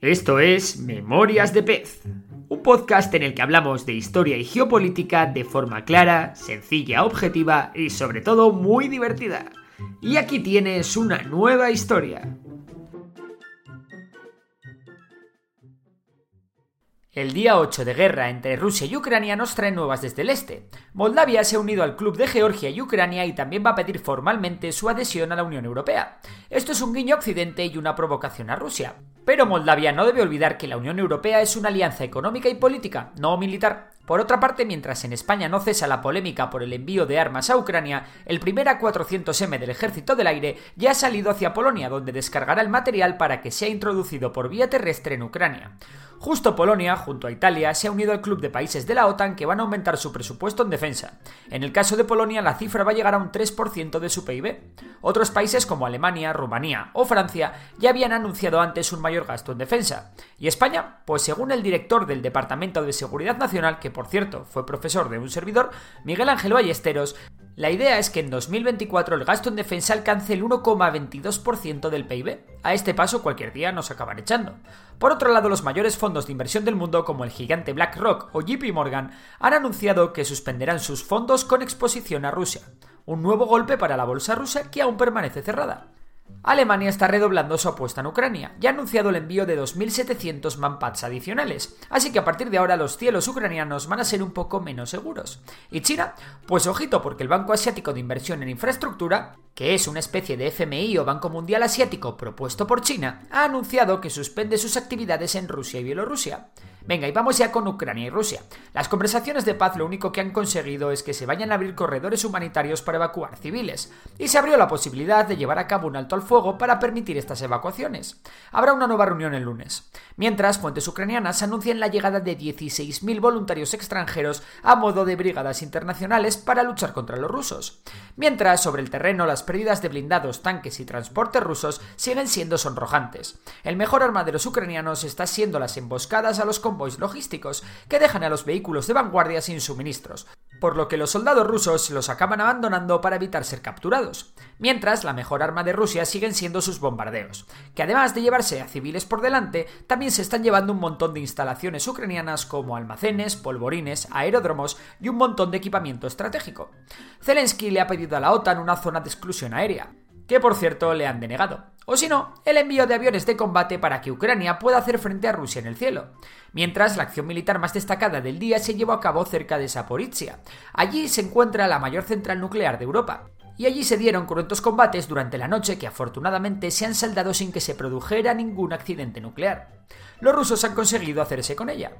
Esto es Memorias de Pez, un podcast en el que hablamos de historia y geopolítica de forma clara, sencilla, objetiva y sobre todo muy divertida. Y aquí tienes una nueva historia. El día 8 de guerra entre Rusia y Ucrania nos trae nuevas desde el este. Moldavia se ha unido al club de Georgia y Ucrania y también va a pedir formalmente su adhesión a la Unión Europea. Esto es un guiño Occidente y una provocación a Rusia. Pero Moldavia no debe olvidar que la Unión Europea es una alianza económica y política, no militar. Por otra parte, mientras en España no cesa la polémica por el envío de armas a Ucrania, el primer A400M del Ejército del Aire ya ha salido hacia Polonia, donde descargará el material para que sea introducido por vía terrestre en Ucrania. Justo Polonia, junto a Italia, se ha unido al club de países de la OTAN que van a aumentar su presupuesto en defensa. En el caso de Polonia, la cifra va a llegar a un 3% de su PIB. Otros países como Alemania, Rumanía o Francia ya habían anunciado antes un mayor gasto en defensa. ¿Y España? Pues según el director del Departamento de Seguridad Nacional, que por cierto fue profesor de un servidor, Miguel Ángel Ballesteros, la idea es que en 2024 el gasto en defensa alcance el 1,22% del PIB. A este paso cualquier día nos acaban echando. Por otro lado, los mayores fondos de inversión del mundo como el gigante BlackRock o JP Morgan han anunciado que suspenderán sus fondos con exposición a Rusia. Un nuevo golpe para la bolsa rusa que aún permanece cerrada. Alemania está redoblando su apuesta en Ucrania y ha anunciado el envío de 2.700 manpads adicionales, así que a partir de ahora los cielos ucranianos van a ser un poco menos seguros. ¿Y China? Pues ojito porque el Banco Asiático de Inversión en Infraestructura, que es una especie de FMI o Banco Mundial Asiático propuesto por China, ha anunciado que suspende sus actividades en Rusia y Bielorrusia. Venga, y vamos ya con Ucrania y Rusia. Las conversaciones de paz lo único que han conseguido es que se vayan a abrir corredores humanitarios para evacuar civiles, y se abrió la posibilidad de llevar a cabo un alto al fuego para permitir estas evacuaciones. Habrá una nueva reunión el lunes. Mientras, fuentes ucranianas anuncian la llegada de 16.000 voluntarios extranjeros a modo de brigadas internacionales para luchar contra los rusos. Mientras, sobre el terreno, las pérdidas de blindados, tanques y transportes rusos siguen siendo sonrojantes. El mejor arma de los ucranianos está siendo las emboscadas a los logísticos que dejan a los vehículos de vanguardia sin suministros, por lo que los soldados rusos los acaban abandonando para evitar ser capturados. Mientras, la mejor arma de Rusia siguen siendo sus bombardeos, que además de llevarse a civiles por delante, también se están llevando un montón de instalaciones ucranianas como almacenes, polvorines, aeródromos y un montón de equipamiento estratégico. Zelensky le ha pedido a la OTAN una zona de exclusión aérea, que por cierto le han denegado. O si no, el envío de aviones de combate para que Ucrania pueda hacer frente a Rusia en el cielo. Mientras, la acción militar más destacada del día se llevó a cabo cerca de Saporizhia. Allí se encuentra la mayor central nuclear de Europa. Y allí se dieron cruentos combates durante la noche que afortunadamente se han saldado sin que se produjera ningún accidente nuclear. Los rusos han conseguido hacerse con ella.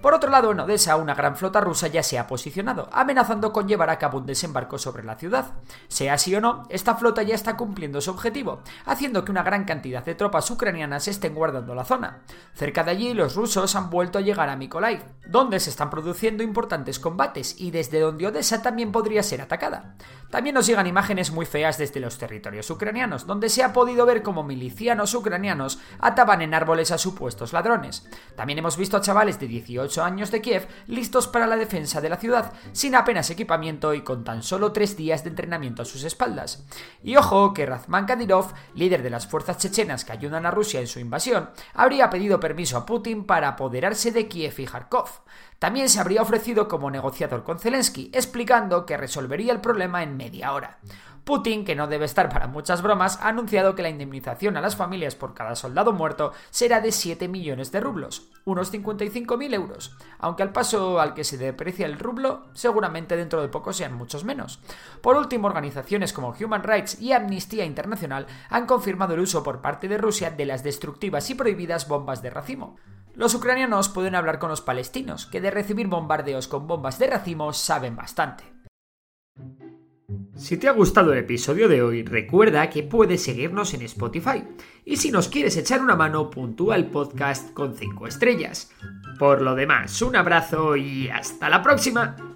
Por otro lado, en Odessa, una gran flota rusa ya se ha posicionado, amenazando con llevar a cabo un desembarco sobre la ciudad. Sea así o no, esta flota ya está cumpliendo su objetivo, haciendo que una gran cantidad de tropas ucranianas estén guardando la zona. Cerca de allí, los rusos han vuelto a llegar a Mykolaiv, donde se están produciendo importantes combates y desde donde Odessa también podría ser atacada. También nos llegan imágenes muy feas desde los territorios ucranianos, donde se ha podido ver como milicianos ucranianos ataban en árboles a supuestos ladrones. También hemos visto a chavales de 18 años de Kiev listos para la defensa de la ciudad, sin apenas equipamiento y con tan solo tres días de entrenamiento a sus espaldas. Y ojo que Razman Kadyrov, líder de las fuerzas chechenas que ayudan a Rusia en su invasión, habría pedido permiso a Putin para apoderarse de Kiev y Kharkov. También se habría ofrecido como negociador con Zelensky, explicando que resolvería el problema en media hora. Putin, que no debe estar para muchas bromas, ha anunciado que la indemnización a las familias por cada soldado muerto será de 7 millones de rublos, unos 55.000 euros, aunque al paso al que se deprecia el rublo, seguramente dentro de poco sean muchos menos. Por último, organizaciones como Human Rights y Amnistía Internacional han confirmado el uso por parte de Rusia de las destructivas y prohibidas bombas de racimo. Los ucranianos pueden hablar con los palestinos, que de recibir bombardeos con bombas de racimo saben bastante. Si te ha gustado el episodio de hoy, recuerda que puedes seguirnos en Spotify. Y si nos quieres echar una mano, puntúa el podcast con 5 estrellas. Por lo demás, un abrazo y hasta la próxima.